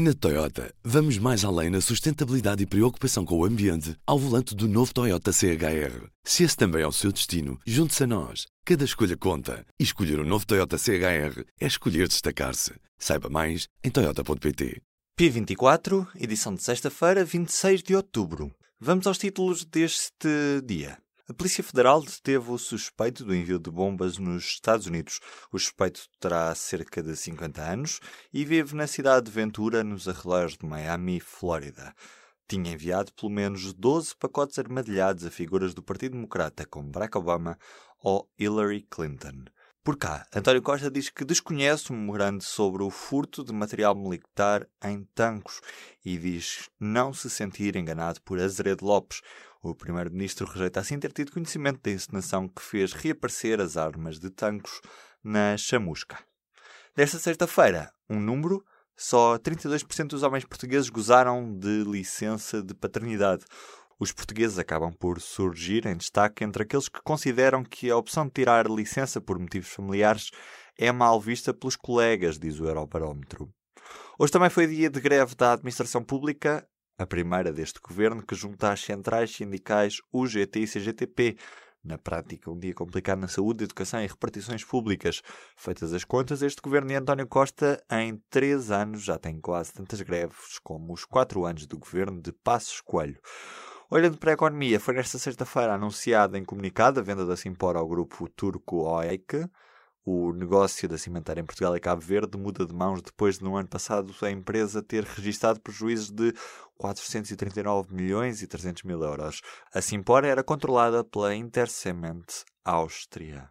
Na Toyota, vamos mais além na sustentabilidade e preocupação com o ambiente ao volante do novo Toyota CHR. Se esse também é o seu destino, junte-se a nós. Cada escolha conta. E escolher o um novo Toyota CHR é escolher destacar-se. Saiba mais em Toyota.pt. P24, edição de sexta-feira, 26 de outubro. Vamos aos títulos deste dia. A Polícia Federal deteve o suspeito do envio de bombas nos Estados Unidos. O suspeito terá cerca de 50 anos e vive na cidade de Ventura, nos arredores de Miami, Flórida. Tinha enviado pelo menos 12 pacotes armadilhados a figuras do Partido Democrata, como Barack Obama ou Hillary Clinton. Por cá, António Costa diz que desconhece um memorando sobre o furto de material militar em tanques e diz não se sentir enganado por Azeredo Lopes. O primeiro-ministro rejeita assim ter tido conhecimento da encenação que fez reaparecer as armas de tanques na chamusca. Desta sexta-feira, um número só 32% dos homens portugueses gozaram de licença de paternidade. Os portugueses acabam por surgir em destaque entre aqueles que consideram que a opção de tirar licença por motivos familiares é mal vista pelos colegas, diz o Eurobarómetro. Hoje também foi dia de greve da administração pública, a primeira deste governo que junta as centrais sindicais UGT e CGTP. Na prática, um dia complicado na saúde, educação e repartições públicas. Feitas as contas, este governo de António Costa, em três anos, já tem quase tantas greves como os quatro anos do governo de Passos Coelho. Olhando para a economia, foi nesta sexta-feira anunciada em comunicado a venda da Simpor ao grupo turco OEC. O negócio da cimentária em Portugal e Cabo Verde muda de mãos depois de, no ano passado, a empresa ter registado prejuízos de 439 milhões e 300 mil euros. A Simpor era controlada pela Intercement Áustria.